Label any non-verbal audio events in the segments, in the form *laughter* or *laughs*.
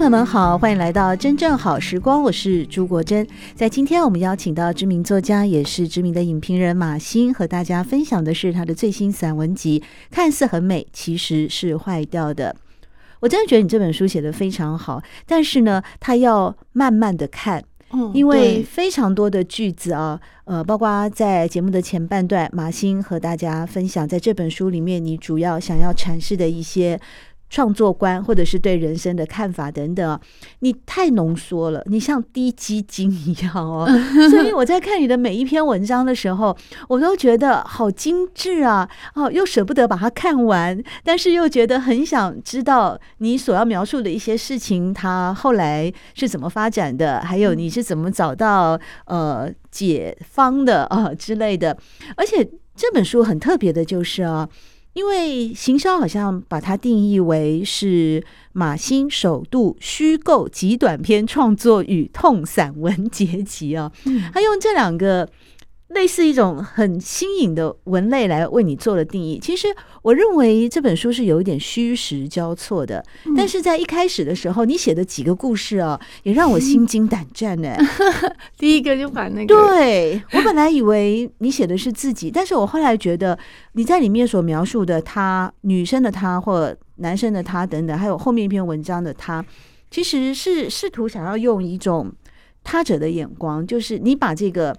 朋友们好，欢迎来到真正好时光，我是朱国珍。在今天，我们邀请到知名作家，也是知名的影评人马欣，和大家分享的是他的最新散文集《看似很美，其实是坏掉的》。我真的觉得你这本书写得非常好，但是呢，他要慢慢的看，因为非常多的句子啊，呃，包括在节目的前半段，马欣和大家分享，在这本书里面，你主要想要阐释的一些。创作观，或者是对人生的看法等等，你太浓缩了，你像滴鸡精一样哦。*laughs* 所以我在看你的每一篇文章的时候，我都觉得好精致啊！哦，又舍不得把它看完，但是又觉得很想知道你所要描述的一些事情，它后来是怎么发展的，还有你是怎么找到呃解方的啊、呃、之类的。而且这本书很特别的就是啊。因为行销好像把它定义为是马新首度虚构极短篇创作与痛散文结集啊，他用这两个。类似一种很新颖的文类来为你做了定义。其实我认为这本书是有一点虚实交错的，嗯、但是在一开始的时候，你写的几个故事啊，也让我心惊胆战呢。*laughs* 第一个就把那个，对，我本来以为你写的是自己，但是我后来觉得你在里面所描述的他，女生的他或男生的他等等，还有后面一篇文章的他，其实是试图想要用一种。他者的眼光，就是你把这个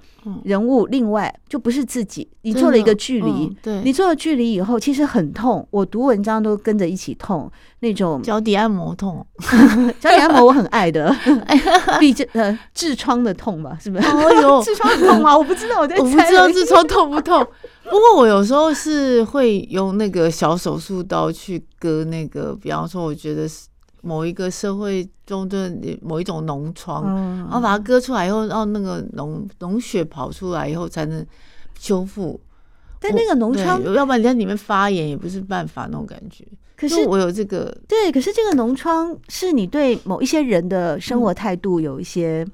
人物另外就不是自己，你做了一个距离，嗯、对，你做了距离以后，其实很痛。我读文章都跟着一起痛，那种脚底按摩痛，*laughs* 脚底按摩我很爱的，*laughs* 毕竟呃痔疮的痛吧，是不是？哦呦，*laughs* 痔疮痛吗？我不知道，我在猜，我不知道痔疮痛不痛。不过我有时候是会用那个小手术刀去割那个，比方说，我觉得是。某一个社会中的某一种脓疮，嗯、然后把它割出来以后，让那个脓脓血跑出来以后才能修复。但那个脓疮，要不然你在里面发炎也不是办法那种感觉。可是我有这个，对，可是这个脓疮是你对某一些人的生活态度有一些，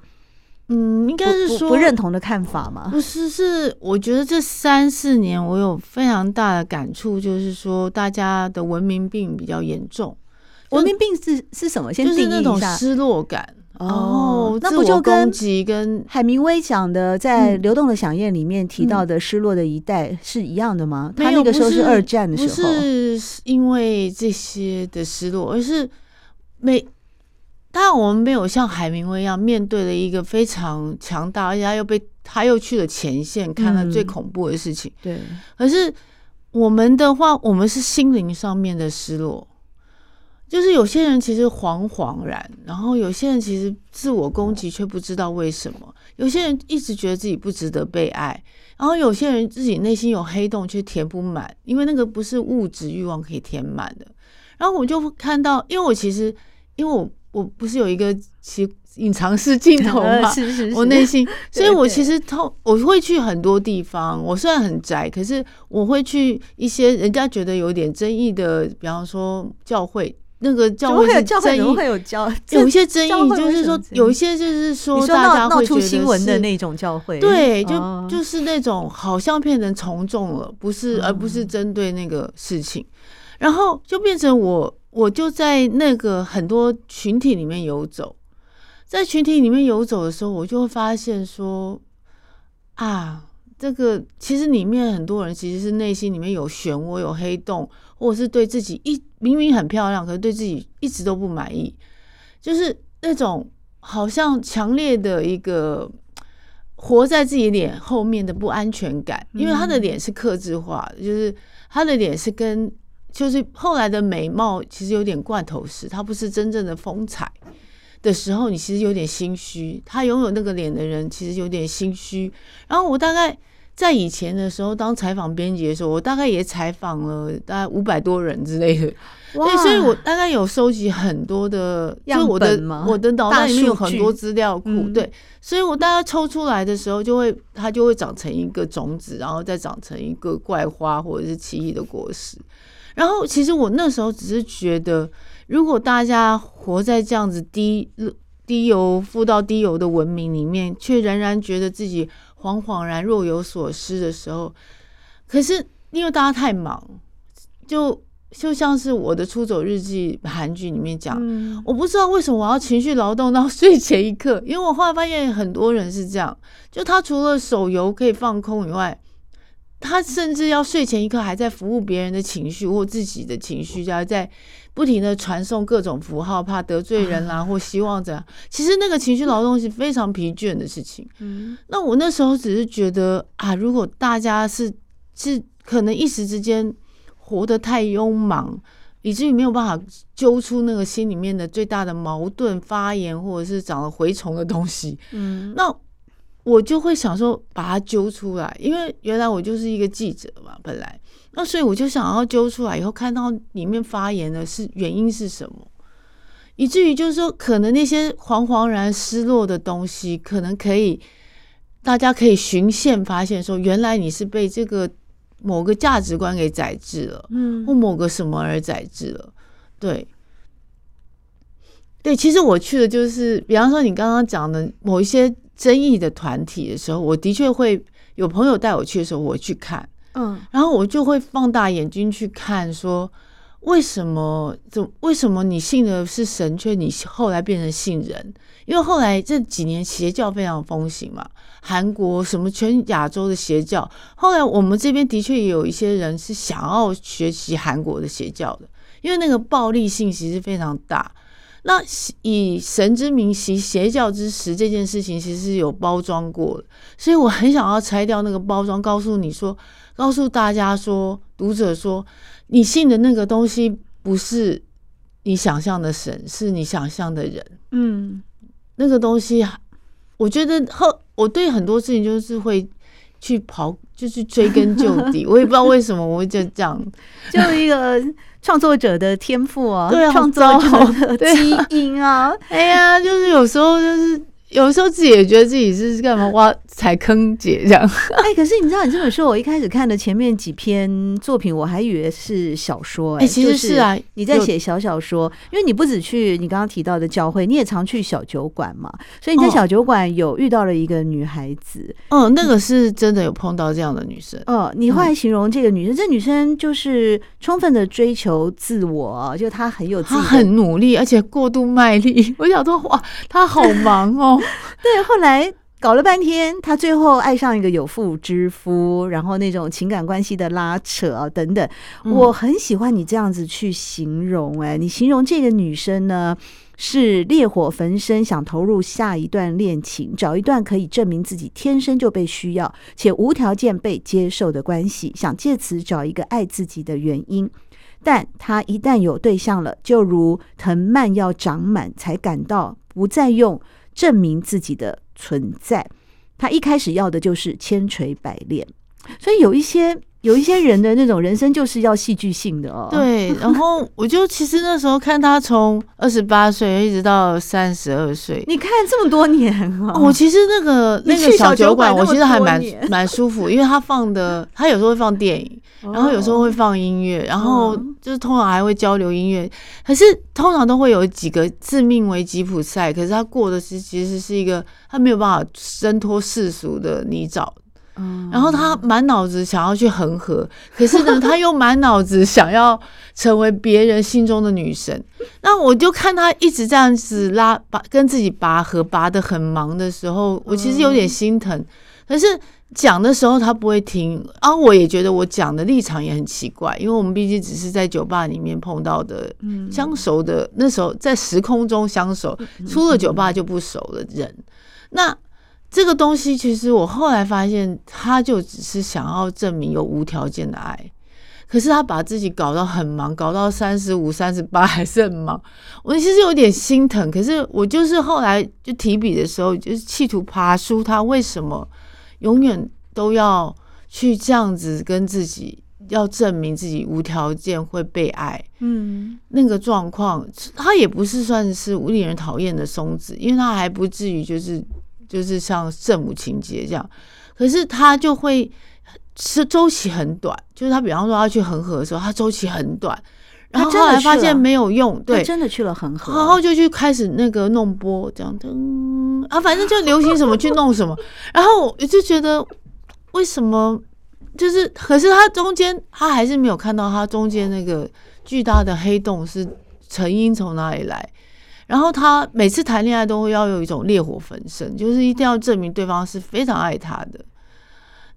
嗯，应该是说不，不认同的看法吗？不是，是我觉得这三四年我有非常大的感触，就是说大家的文明病比较严重。文明病是是什么？先定义一下。就是那种失落感哦，那不就跟跟海明威讲的在《流动的响宴》里面提到的失落的一代是一样的吗？他那个时候是二战的时候，不是因为这些的失落，而是没，当然我们没有像海明威一样面对了一个非常强大，而且他又被他又去了前线，看了最恐怖的事情。对，可是我们的话，我们是心灵上面的失落。就是有些人其实惶惶然，然后有些人其实自我攻击却不知道为什么，有些人一直觉得自己不值得被爱，然后有些人自己内心有黑洞却填不满，因为那个不是物质欲望可以填满的。然后我就看到，因为我其实因为我我不是有一个其隐藏式镜头嘛，是 *laughs* 是是，我内心，所以我其实透我会去很多地方，我虽然很宅，可是我会去一些人家觉得有点争议的，比方说教会。那个教会的争议会有教，*laughs* 有一些争议，就是说有一些就是说大家闹出新闻的那种教会，对，就就是那种好像变成从众了，不是，而不是针对那个事情，然后就变成我，我就在那个很多群体里面游走，在群体里面游走的时候，我就会发现说啊。这个其实里面很多人其实是内心里面有漩涡、有黑洞，或者是对自己一明明很漂亮，可是对自己一直都不满意，就是那种好像强烈的一个活在自己脸后面的不安全感，因为他的脸是克制化的，就是他的脸是跟就是后来的美貌其实有点罐头式，他不是真正的风采的时候，你其实有点心虚。他拥有那个脸的人其实有点心虚。然后我大概。在以前的时候，当采访编辑的时候，我大概也采访了大概五百多人之类的。对，所以我大概有收集很多的，就我的我的脑袋里面有很多资料库，嗯、对，所以我大概抽出来的时候，就会它就会长成一个种子，然后再长成一个怪花或者是奇异的果实。然后其实我那时候只是觉得，如果大家活在这样子低低油、富到低油的文明里面，却仍然觉得自己恍恍然若有所失的时候，可是因为大家太忙，就。就像是我的《出走日记》韩剧里面讲，嗯，我不知道为什么我要情绪劳动到睡前一刻，因为我后来发现很多人是这样，就他除了手游可以放空以外，他甚至要睡前一刻还在服务别人的情绪或自己的情绪，就在不停的传送各种符号，怕得罪人啦，或希望怎样。其实那个情绪劳动是非常疲倦的事情。嗯，那我那时候只是觉得啊，如果大家是是可能一时之间。活得太庸忙，以至于没有办法揪出那个心里面的最大的矛盾发言，或者是长了蛔虫的东西。嗯，那我就会想说把它揪出来，因为原来我就是一个记者嘛，本来那所以我就想要揪出来以后，看到里面发言的是原因是什么，以至于就是说，可能那些惶惶然失落的东西，可能可以大家可以循线发现，说原来你是被这个。某个价值观给宰制了，嗯，或某个什么而宰制了，对，对，其实我去的就是，比方说你刚刚讲的某一些争议的团体的时候，我的确会有朋友带我去的时候，我去看，嗯，然后我就会放大眼睛去看，说为什么，怎为什么你信的是神，却你后来变成信人？因为后来这几年邪教非常风行嘛。韩国什么全亚洲的邪教，后来我们这边的确也有一些人是想要学习韩国的邪教的，因为那个暴力性其实非常大。那以神之名行邪教之实这件事情，其实是有包装过的，所以我很想要拆掉那个包装，告诉你说，告诉大家说，读者说，你信的那个东西不是你想象的神，是你想象的人。嗯，那个东西，我觉得后。我对很多事情就是会去刨，就是追根究底。*laughs* 我也不知道为什么我会就这样，就一个创作者的天赋啊，对啊，创作者的基因啊。哎呀，就是有时候就是。有时候自己也觉得自己是干嘛挖踩坑姐这样。*laughs* 哎，可是你知道，你这本书我一开始看的前面几篇作品，我还以为是小说。哎，其实是啊，你在写小小说，因为你不只去你刚刚提到的教会，你也常去小酒馆嘛。所以你在小酒馆有遇到了一个女孩子。嗯，那个是真的有碰到这样的女生。嗯，你后来形容这个女生，这女生就是充分的追求自我，就她很有自己，她很努力，而且过度卖力。*laughs* 我想说，哇，她好忙哦。*laughs* 对，后来搞了半天，他最后爱上一个有妇之夫，然后那种情感关系的拉扯啊等等，我很喜欢你这样子去形容。哎，你形容这个女生呢，是烈火焚身，想投入下一段恋情，找一段可以证明自己天生就被需要且无条件被接受的关系，想借此找一个爱自己的原因。但他一旦有对象了，就如藤蔓要长满，才感到不再用。证明自己的存在，他一开始要的就是千锤百炼，所以有一些。有一些人的那种人生就是要戏剧性的哦。对，然后我就其实那时候看他从二十八岁一直到三十二岁，你看这么多年啊！我其实那个那个小酒馆，我其实还蛮蛮舒服，因为他放的 *laughs* 他有时候会放电影，然后有时候会放音乐，然后就是通常还会交流音乐。可是通常都会有几个自命为吉普赛，可是他过的是其实是一个他没有办法挣脱世俗的泥沼。然后他满脑子想要去恒河，可是呢，*laughs* 他又满脑子想要成为别人心中的女神。那我就看他一直这样子拉拔，跟自己拔河拔得很忙的时候，我其实有点心疼。可是讲的时候他不会听，啊，我也觉得我讲的立场也很奇怪，因为我们毕竟只是在酒吧里面碰到的相熟的，那时候在时空中相熟，出了酒吧就不熟的人，那。这个东西其实我后来发现，他就只是想要证明有无条件的爱，可是他把自己搞到很忙，搞到三十五、三十八 *laughs* 还是很忙。我其实有点心疼，可是我就是后来就提笔的时候，就是企图爬梳他为什么永远都要去这样子跟自己要证明自己无条件会被爱，嗯，那个状况，他也不是算是令人讨厌的松子，因为他还不至于就是就是像圣母情节这样，可是他就会是周期很短，就是他比方说他去恒河的时候，他周期很短。然后后来发现没有用，对，真的去了恒河，然后就去开始那个弄波，这样噔啊，反正就流行什么去弄什么。然后我就觉得，为什么就是？可是他中间他还是没有看到他中间那个巨大的黑洞是成因从哪里来。然后他每次谈恋爱都会要有一种烈火焚身，就是一定要证明对方是非常爱他的。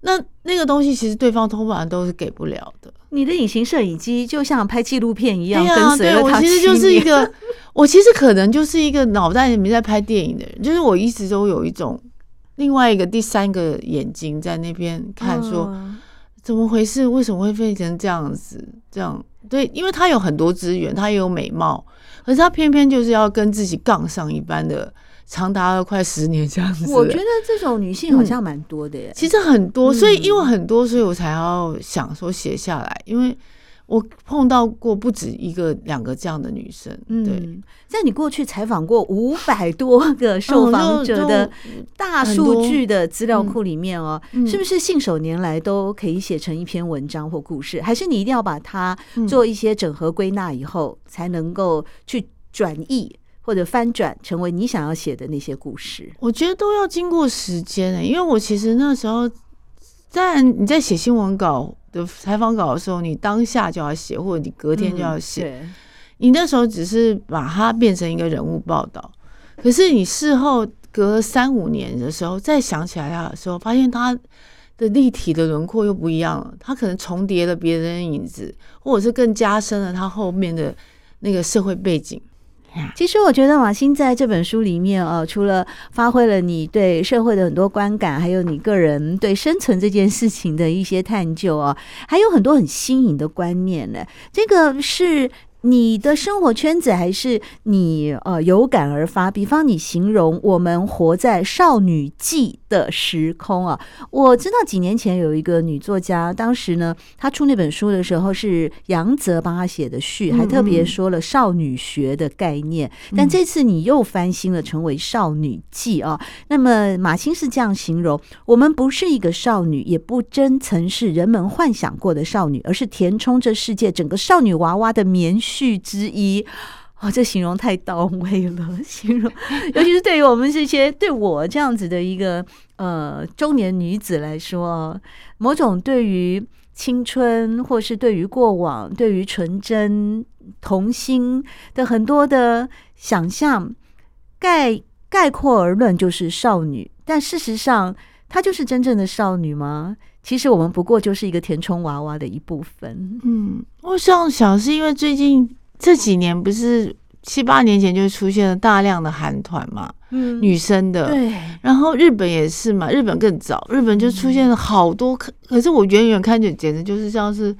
那那个东西其实对方通常都是给不了的。你的隐形摄影机就像拍纪录片一样，跟随了他。我其实就是一个，*laughs* 我其实可能就是一个脑袋里面在拍电影的人，就是我一直都有一种另外一个第三个眼睛在那边看，说怎么回事？为什么会变成这样子？这样对，因为他有很多资源，他也有美貌，可是他偏偏就是要跟自己杠上一般的。长达了快十年这样子，我觉得这种女性好像蛮多的耶。其实很多，所以因为很多，所以我才要想说写下来，因为我碰到过不止一个、两个这样的女生。对，在你过去采访过五百多个受访者的大数据的资料库里面哦，是不是信手拈来都可以写成一篇文章或故事？还是你一定要把它做一些整合归纳以后，才能够去转译？或者翻转成为你想要写的那些故事，我觉得都要经过时间诶、欸，因为我其实那时候，在你在写新闻稿的采访稿的时候，你当下就要写，或者你隔天就要写。嗯、你那时候只是把它变成一个人物报道，可是你事后隔了三五年的时候再想起来它的时候，发现它的立体的轮廓又不一样了，它可能重叠了别人的影子，或者是更加深了它后面的那个社会背景。其实我觉得马欣在这本书里面哦，除了发挥了你对社会的很多观感，还有你个人对生存这件事情的一些探究哦，还有很多很新颖的观念呢。这个是。你的生活圈子还是你呃有感而发？比方你形容我们活在少女记的时空啊，我知道几年前有一个女作家，当时呢她出那本书的时候是杨泽帮她写的序，还特别说了少女学的概念。但这次你又翻新了，成为少女记啊。那么马欣是这样形容：我们不是一个少女，也不真曾是人们幻想过的少女，而是填充这世界整个少女娃娃的棉絮。序之一、哦，这形容太到位了。*laughs* 形容，尤其是对于我们这些对我这样子的一个呃中年女子来说，某种对于青春，或是对于过往，对于纯真童心的很多的想象，概概括而论就是少女。但事实上，她就是真正的少女吗？其实我们不过就是一个填充娃娃的一部分。嗯，我想想是因为最近这几年不是七八年前就出现了大量的韩团嘛，嗯，女生的，对，然后日本也是嘛，日本更早，日本就出现了好多，可可是我远远看着简直就是像是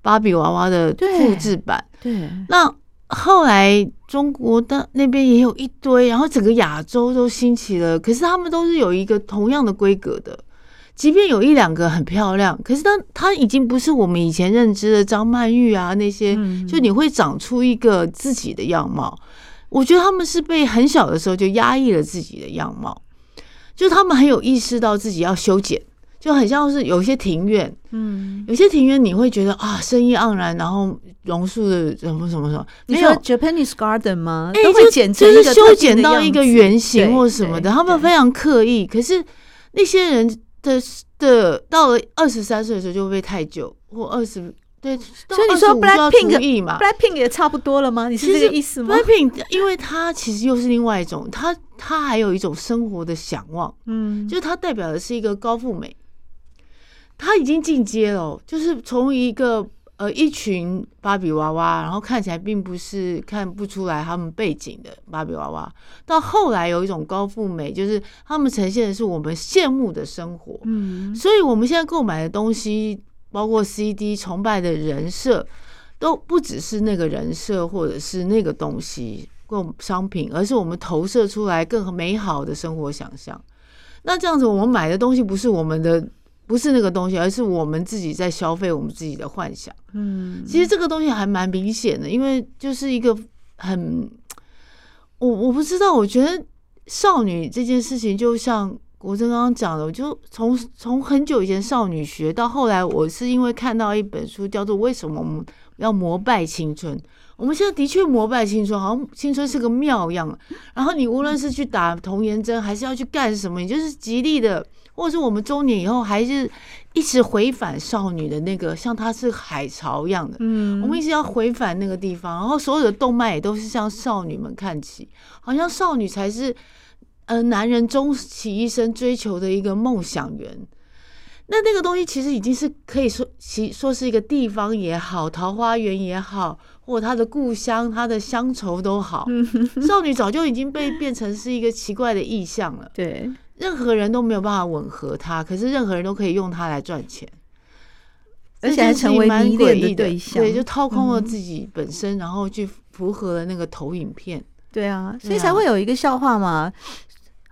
芭比娃娃的复制版。对，对，那后来中国的那边也有一堆，然后整个亚洲都兴起了，可是他们都是有一个同样的规格的。即便有一两个很漂亮，可是当她已经不是我们以前认知的张曼玉啊那些，就你会长出一个自己的样貌。我觉得他们是被很小的时候就压抑了自己的样貌，就他们很有意识到自己要修剪，就很像是有些庭院，嗯，有些庭院你会觉得啊，生意盎然，然后榕树的什么什么什么，没有 Japanese garden 吗？哎，就就是修剪到一个圆形或什么的，他们非常刻意。可是那些人。的的，到了二十三岁的时候就会被太久，或二十对，所以你说 Blackpink 嘛，Blackpink 也差不多了吗？你是这个意思吗？Blackpink，因为它其实又是另外一种，它它还有一种生活的想望，嗯，就是它代表的是一个高富美，它已经进阶了，就是从一个。呃，一群芭比娃娃，然后看起来并不是看不出来他们背景的芭比娃娃，到后来有一种高富美，就是他们呈现的是我们羡慕的生活。嗯，所以我们现在购买的东西，包括 CD、崇拜的人设，都不只是那个人设或者是那个东西购商品，而是我们投射出来更美好的生活想象。那这样子，我们买的东西不是我们的。不是那个东西，而是我们自己在消费我们自己的幻想。嗯，其实这个东西还蛮明显的，因为就是一个很，我我不知道，我觉得少女这件事情，就像国珍刚刚讲的，我就从从很久以前少女学到后来，我是因为看到一本书叫做《为什么我们要膜拜青春》。我们现在的确膜拜青春，好像青春是个庙一样。然后你无论是去打童颜针，还是要去干什么，你就是极力的。或者是我们中年以后还是一直回返少女的那个，像它是海潮一样的，嗯，我们一直要回返那个地方，然后所有的动漫也都是向少女们看齐，好像少女才是呃男人终其一生追求的一个梦想源。那那个东西其实已经是可以说其说是一个地方也好，桃花源也好，或者他的故乡、他的乡愁都好，少女早就已经被变成是一个奇怪的意象了。对。任何人都没有办法吻合他，可是任何人都可以用他来赚钱，而且还成为迷恋的对象。对，就掏空了自己本身，嗯、然后去符合了那个投影片。对啊，所以才会有一个笑话嘛。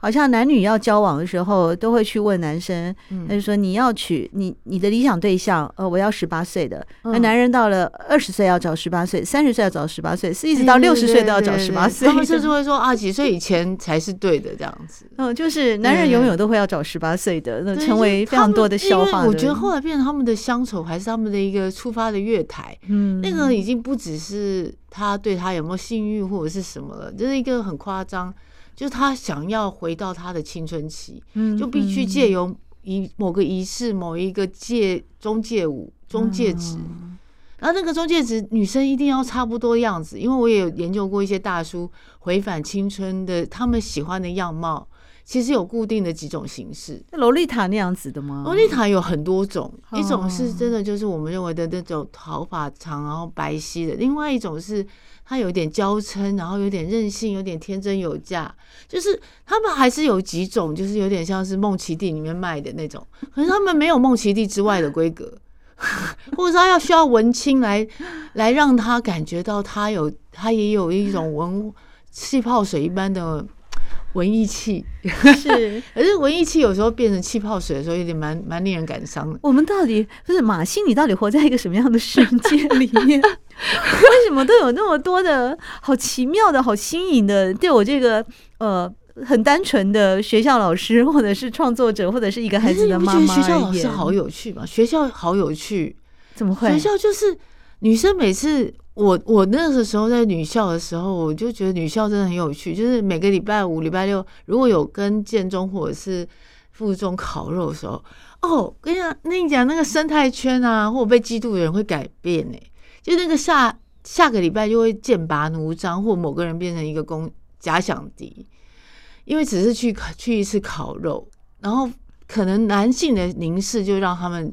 好像男女要交往的时候，都会去问男生，他就说，你要娶你你的理想对象，呃，我要十八岁的。那男人到了二十岁要找十八岁，三十岁要找十八岁，是一直到六十岁都要找十八岁。他们甚至会说啊，几岁以前才是对的这样子。*laughs* 嗯，就是男人永远都会要找十八岁的，那成为非常多的笑话。我觉得后来变成他们的乡愁，还是他们的一个出发的月台。嗯，那个已经不只是他对他有没有性欲或者是什么了，就是一个很夸张。就是他想要回到他的青春期，就必须借由仪某个仪式、某一个借中介物、中介值，然后那个中介值女生一定要差不多样子，因为我也有研究过一些大叔回返青春的，他们喜欢的样貌其实有固定的几种形式。洛丽塔那样子的吗？洛丽塔有很多种，一种是真的就是我们认为的那种头发长然后白皙的，另外一种是。它有点娇嗔，然后有点任性，有点天真有价，就是他们还是有几种，就是有点像是梦奇地里面卖的那种，可是他们没有梦奇地之外的规格，*laughs* 或者说他要需要文青来来让他感觉到他有，他也有一种文气泡水一般的。文艺气是，*laughs* 可是文艺气有时候变成气泡水的时候，有点蛮蛮令人感伤的。我们到底不是马欣，你到底活在一个什么样的世界里面？*laughs* 为什么都有那么多的好奇妙的好新颖的？对我这个呃很单纯的学校老师，或者是创作者，或者是一个孩子的妈妈，学校老师好有趣吧？学校好有趣，怎么会？学校就是女生每次。我我那个时候在女校的时候，我就觉得女校真的很有趣。就是每个礼拜五、礼拜六，如果有跟建中或者是附中烤肉的时候，哦，跟你讲，那你讲那个生态圈啊，或者被嫉妒的人会改变呢。就那个下下个礼拜就会剑拔弩张，或某个人变成一个公假想敌，因为只是去去一次烤肉，然后可能男性的凝视就让他们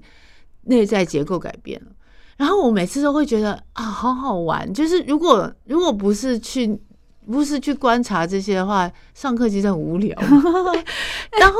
内在结构改变了。然后我每次都会觉得啊，好好玩。就是如果如果不是去不是去观察这些的话，上课其实很无聊。*laughs* 然后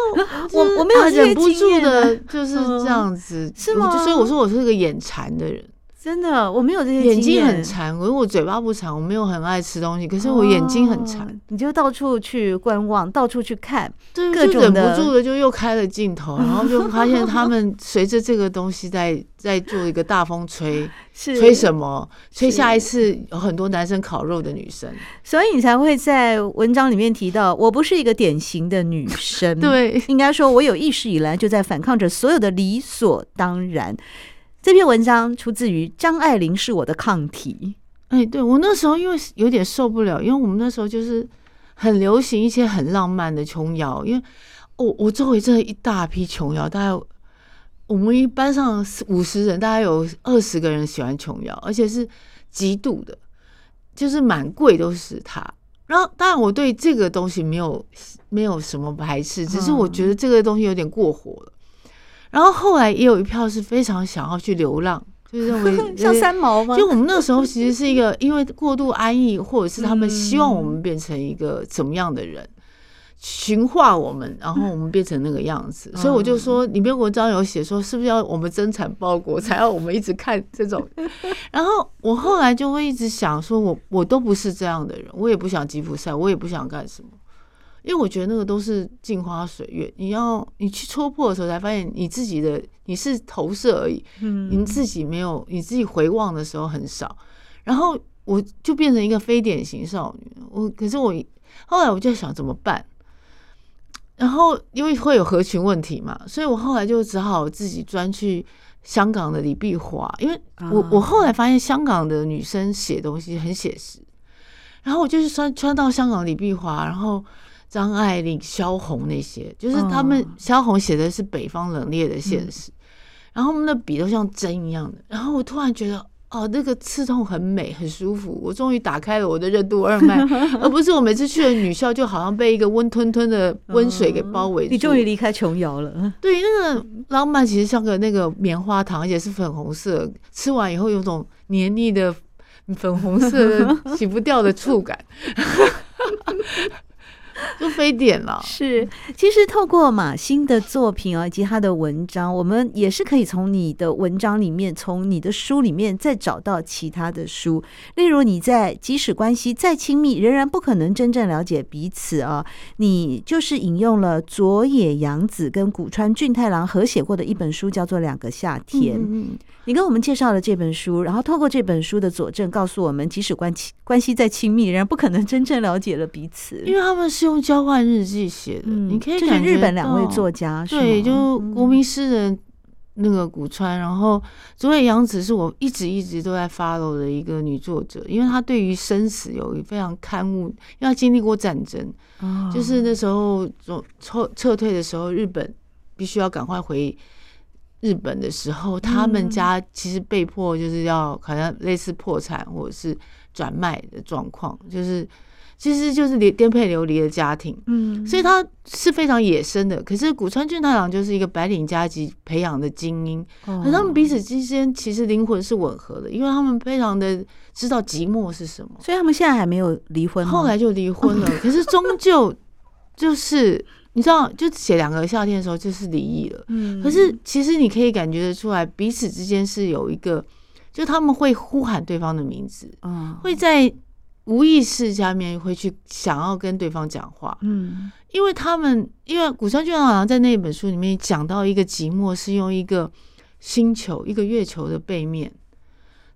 我我没有忍不住的就是这样子，是吗？所以我说我是个眼馋的人。真的，我没有这些眼睛很馋，我我嘴巴不馋，我没有很爱吃东西，可是我眼睛很馋。哦，你就到处去观望，到处去看，对，就忍不住的就又开了镜头，然后就 *laughs* 发现他们随着这个东西在在做一个大风吹，*laughs* 是吹什么？吹下一次有很多男生烤肉的女生，所以你才会在文章里面提到，我不是一个典型的女生，*laughs* 对，应该说我有意识以来就在反抗着所有的理所当然。这篇文章出自于张爱玲，是我的抗体。哎，对，我那时候因为有点受不了，因为我们那时候就是很流行一些很浪漫的琼瑶，因为我我周围真的一大批琼瑶，大概我们一班上五十人，大概有二十个人喜欢琼瑶，而且是极度的，就是满柜都是他。然后当然我对这个东西没有没有什么排斥，只是我觉得这个东西有点过火了。然后后来也有一票是非常想要去流浪，就认为 *laughs* 像三毛吗？就我们那时候其实是一个，因为过度安逸，或者是他们希望我们变成一个怎么样的人，驯化我们，然后我们变成那个样子。所以我就说，里面文章有写说，是不是要我们增产报国，才要我们一直看这种？*laughs* 然后我后来就会一直想说，我我都不是这样的人，我也不想吉普赛，我也不想干什么。因为我觉得那个都是镜花水月，你要你去戳破的时候，才发现你自己的你是投射而已，嗯，你自己没有，你自己回望的时候很少。然后我就变成一个非典型少女，我可是我后来我就想怎么办？然后因为会有合群问题嘛，所以我后来就只好自己钻去香港的李碧华，因为我我后来发现香港的女生写东西很写实，然后我就是穿穿到香港李碧华，然后。张爱玲、萧红那些，就是他们萧红写的是北方冷冽的现实，嗯、然后他们的笔都像针一样的。然后我突然觉得，哦，那个刺痛很美，很舒服。我终于打开了我的任督二脉，*laughs* 而不是我每次去了女校就好像被一个温吞吞的温水给包围住。你终于离开琼瑶了。对，那个浪漫其实像个那个棉花糖，而且是粉红色，吃完以后有种黏腻的粉红色 *laughs* 洗不掉的触感。就非典了。是，其实透过马欣的作品啊，以及他的文章，我们也是可以从你的文章里面，从你的书里面再找到其他的书。例如，你在即使关系再亲密，仍然不可能真正了解彼此啊。你就是引用了佐野洋子跟古川俊太郎合写过的一本书，叫做《两个夏天》。嗯。你跟我们介绍了这本书，然后透过这本书的佐证，告诉我们，即使关系关系再亲密，仍然不可能真正了解了彼此，因为他们是用交换日记写的。嗯、你可以感觉日本两位作家，对，就国民诗人那个古川，嗯、然后佐野洋子是我一直一直都在 follow 的一个女作者，因为她对于生死有一非常勘误，因为她经历过战争，哦、就是那时候总撤撤退的时候，日本必须要赶快回。日本的时候，他们家其实被迫就是要好像类似破产或者是转卖的状况，就是其实就是颠颠沛流离的家庭，嗯，所以他是非常野生的。可是古川俊太郎就是一个白领家级培养的精英，可他们彼此之间其实灵魂是吻合的，因为他们非常的知道寂寞是什么，所以他们现在还没有离婚，后来就离婚了。可是终究就是。你知道，就写两个夏天的时候，就是离异了。嗯，可是其实你可以感觉得出来，彼此之间是有一个，就他们会呼喊对方的名字，嗯，会在无意识下面会去想要跟对方讲话，嗯，因为他们，因为古川俊好像在那本书里面讲到一个寂寞是用一个星球，一个月球的背面，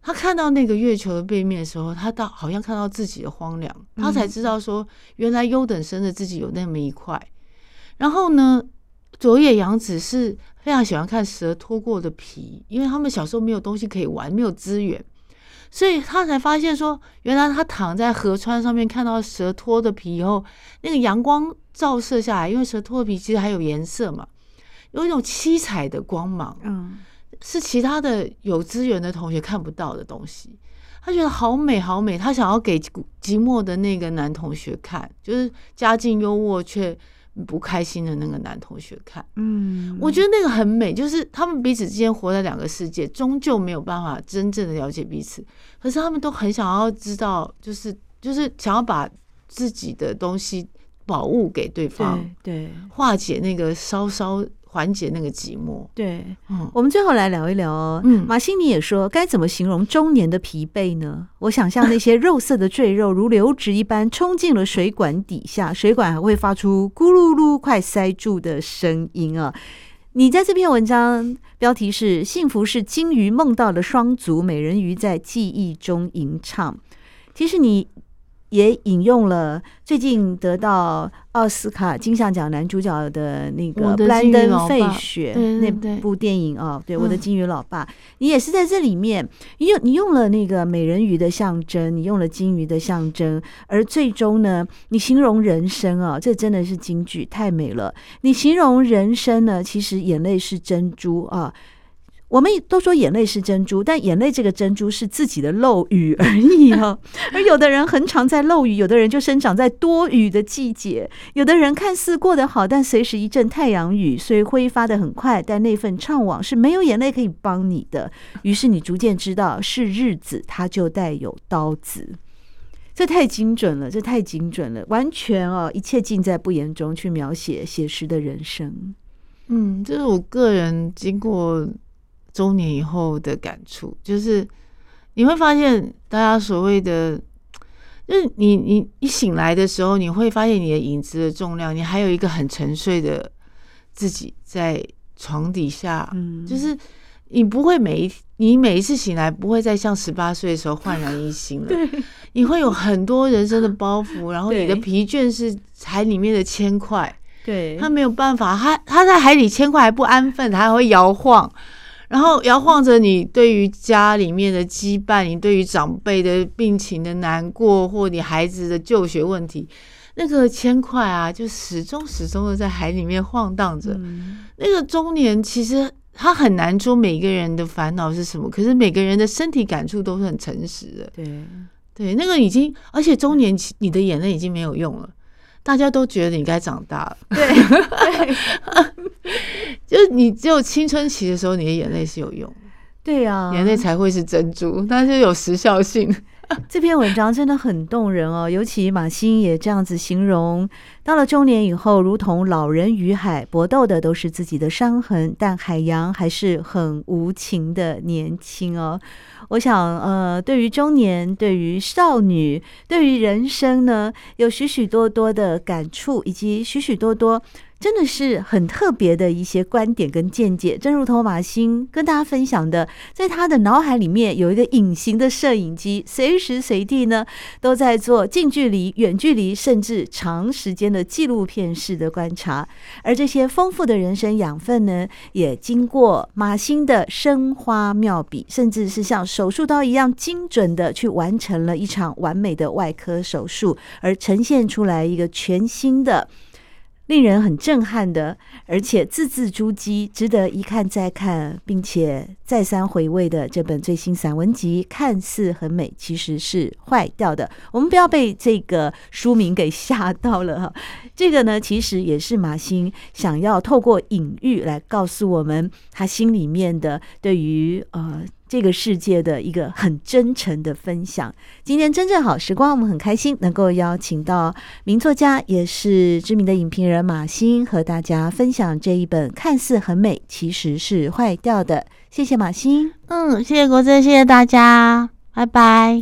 他看到那个月球的背面的时候，他到好像看到自己的荒凉，他才知道说，原来优等生的自己有那么一块。然后呢，佐野洋子是非常喜欢看蛇脱过的皮，因为他们小时候没有东西可以玩，没有资源，所以他才发现说，原来他躺在河川上面看到蛇脱的皮以后，那个阳光照射下来，因为蛇脱的皮其实还有颜色嘛，有一种七彩的光芒，嗯，是其他的有资源的同学看不到的东西。他觉得好美好美，他想要给寂寞的那个男同学看，就是家境优渥却。不开心的那个男同学看，嗯，我觉得那个很美，就是他们彼此之间活在两个世界，终究没有办法真正的了解彼此，可是他们都很想要知道，就是就是想要把自己的东西宝物给对方，对，对，化解那个稍稍。缓解那个寂寞。对，嗯，我们最后来聊一聊哦。嗯，马欣你也说，该怎么形容中年的疲惫呢？我想象那些肉色的赘肉如流质一般冲进了水管底下，*laughs* 水管还会发出咕噜噜快塞住的声音啊。你在这篇文章标题是“幸福是鲸鱼梦到了双足美人鱼在记忆中吟唱”，其实你。也引用了最近得到奥斯卡金像奖男主角的那个布兰登·费雪那部电影哦，对，我的金鱼老爸，你也是在这里面，你用你用了那个美人鱼的象征，你用了金鱼的象征，而最终呢，你形容人生啊，这真的是金句，太美了。你形容人生呢，其实眼泪是珍珠啊。我们都说眼泪是珍珠，但眼泪这个珍珠是自己的漏雨而已哈。*laughs* 而有的人很常在漏雨，有的人就生长在多雨的季节。有的人看似过得好，但随时一阵太阳雨，虽挥发的很快，但那份怅惘是没有眼泪可以帮你的。于是你逐渐知道，是日子，它就带有刀子。这太精准了，这太精准了，完全哦，一切尽在不言中去描写写实的人生。嗯，这是我个人经过。中年以后的感触，就是你会发现，大家所谓的就是你你一醒来的时候，你会发现你的影子的重量，你还有一个很沉睡的自己在床底下，嗯，就是你不会每一你每一次醒来不会再像十八岁的时候焕然一新了，*laughs* 对，你会有很多人生的包袱，然后你的疲倦是海里面的铅块，对，他没有办法，他他在海里铅块还不安分，他还会摇晃。然后摇晃着你对于家里面的羁绊，你对于长辈的病情的难过，或你孩子的就学问题，那个铅块啊，就始终始终的在海里面晃荡着。嗯、那个中年其实他很难说每个人的烦恼是什么，可是每个人的身体感触都是很诚实的。对对，那个已经，而且中年你的眼泪已经没有用了。大家都觉得你该长大了，对，*laughs* 对。就是你只有青春期的时候，你的眼泪是有用，对呀、啊，眼泪才会是珍珠，但是有时效性。*laughs* 这篇文章真的很动人哦，尤其马欣也这样子形容，到了中年以后，如同老人与海搏斗的都是自己的伤痕，但海洋还是很无情的年轻哦。我想，呃，对于中年，对于少女，对于人生呢，有许许多多的感触，以及许许多多。真的是很特别的一些观点跟见解，正如同马欣跟大家分享的，在他的脑海里面有一个隐形的摄影机，随时随地呢都在做近距离、远距离，甚至长时间的纪录片式的观察。而这些丰富的人生养分呢，也经过马欣的生花妙笔，甚至是像手术刀一样精准的去完成了一场完美的外科手术，而呈现出来一个全新的。令人很震撼的，而且字字珠玑，值得一看再看，并且再三回味的这本最新散文集，看似很美，其实是坏掉的。我们不要被这个书名给吓到了哈。这个呢，其实也是马欣想要透过隐喻来告诉我们，他心里面的对于呃。这个世界的一个很真诚的分享。今天真正好时光，我们很开心能够邀请到名作家，也是知名的影评人马欣，和大家分享这一本看似很美，其实是坏掉的。谢谢马欣，嗯，谢谢国珍，谢谢大家，拜拜。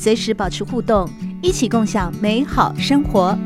随时保持互动，一起共享美好生活。